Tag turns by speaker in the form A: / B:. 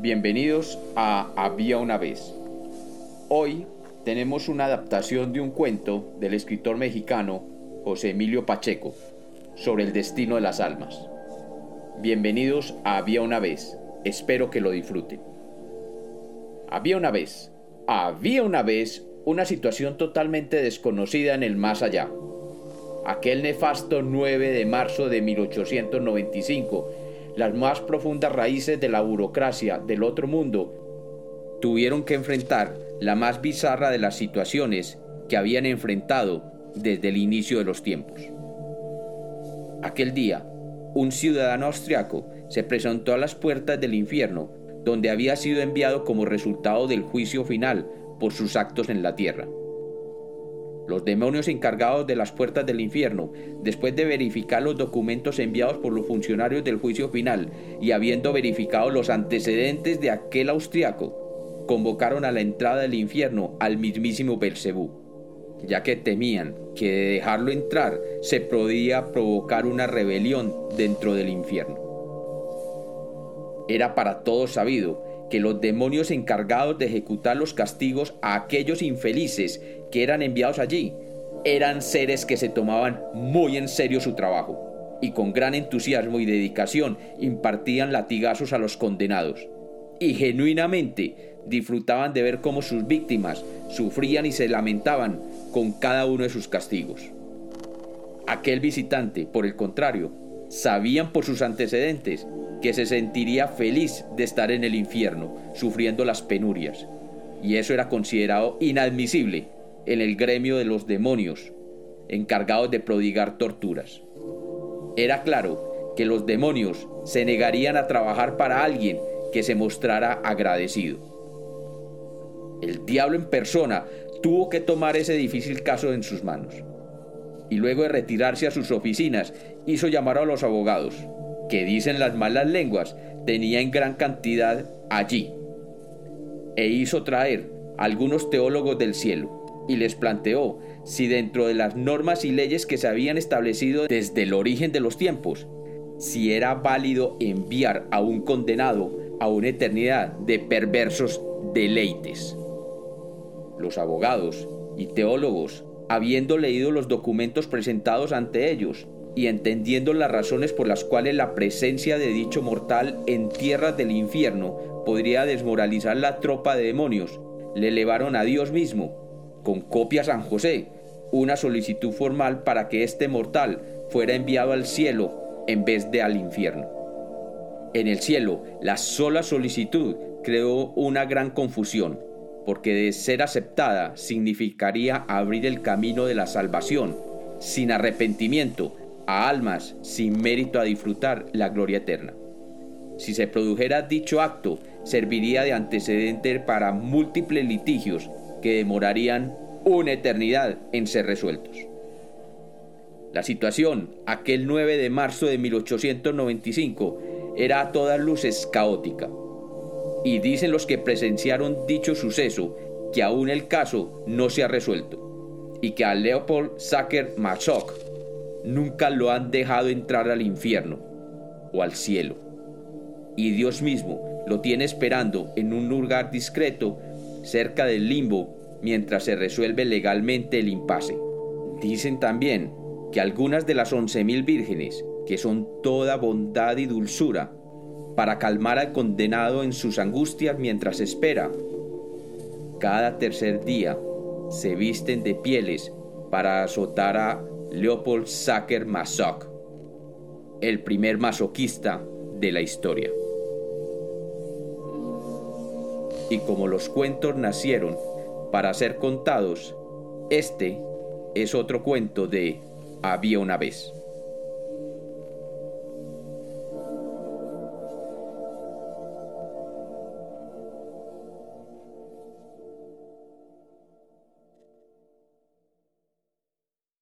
A: Bienvenidos a Había una vez. Hoy tenemos una adaptación de un cuento del escritor mexicano José Emilio Pacheco sobre el destino de las almas. Bienvenidos a Había una vez. Espero que lo disfruten. Había una vez, había una vez una situación totalmente desconocida en el más allá. Aquel nefasto 9 de marzo de 1895 las más profundas raíces de la burocracia del otro mundo, tuvieron que enfrentar la más bizarra de las situaciones que habían enfrentado desde el inicio de los tiempos. Aquel día, un ciudadano austriaco se presentó a las puertas del infierno, donde había sido enviado como resultado del juicio final por sus actos en la tierra. Los demonios encargados de las puertas del infierno, después de verificar los documentos enviados por los funcionarios del juicio final y habiendo verificado los antecedentes de aquel austriaco, convocaron a la entrada del infierno al mismísimo Belcebú, ya que temían que de dejarlo entrar se podía provocar una rebelión dentro del infierno. Era para todos sabido que los demonios encargados de ejecutar los castigos a aquellos infelices que eran enviados allí eran seres que se tomaban muy en serio su trabajo y con gran entusiasmo y dedicación impartían latigazos a los condenados y genuinamente disfrutaban de ver cómo sus víctimas sufrían y se lamentaban con cada uno de sus castigos. Aquel visitante, por el contrario, sabían por sus antecedentes que se sentiría feliz de estar en el infierno, sufriendo las penurias. Y eso era considerado inadmisible en el gremio de los demonios, encargados de prodigar torturas. Era claro que los demonios se negarían a trabajar para alguien que se mostrara agradecido. El diablo en persona tuvo que tomar ese difícil caso en sus manos. Y luego de retirarse a sus oficinas, hizo llamar a los abogados, que dicen las malas lenguas, tenía en gran cantidad allí. E hizo traer algunos teólogos del cielo y les planteó si dentro de las normas y leyes que se habían establecido desde el origen de los tiempos, si era válido enviar a un condenado a una eternidad de perversos deleites. Los abogados y teólogos, habiendo leído los documentos presentados ante ellos, y entendiendo las razones por las cuales la presencia de dicho mortal en tierras del infierno podría desmoralizar la tropa de demonios, le elevaron a Dios mismo, con copia a San José, una solicitud formal para que este mortal fuera enviado al cielo en vez de al infierno. En el cielo, la sola solicitud creó una gran confusión, porque de ser aceptada significaría abrir el camino de la salvación, sin arrepentimiento, a almas sin mérito a disfrutar la gloria eterna. Si se produjera dicho acto, serviría de antecedente para múltiples litigios que demorarían una eternidad en ser resueltos. La situación, aquel 9 de marzo de 1895, era a todas luces caótica. Y dicen los que presenciaron dicho suceso que aún el caso no se ha resuelto y que a Leopold Sacker Machok nunca lo han dejado entrar al infierno o al cielo. Y Dios mismo lo tiene esperando en un lugar discreto cerca del limbo mientras se resuelve legalmente el impasse. Dicen también que algunas de las once mil vírgenes, que son toda bondad y dulzura, para calmar al condenado en sus angustias mientras espera, cada tercer día se visten de pieles para azotar a Leopold Sacker Masoch, el primer masoquista de la historia. Y como los cuentos nacieron para ser contados, este es otro cuento de Había una vez.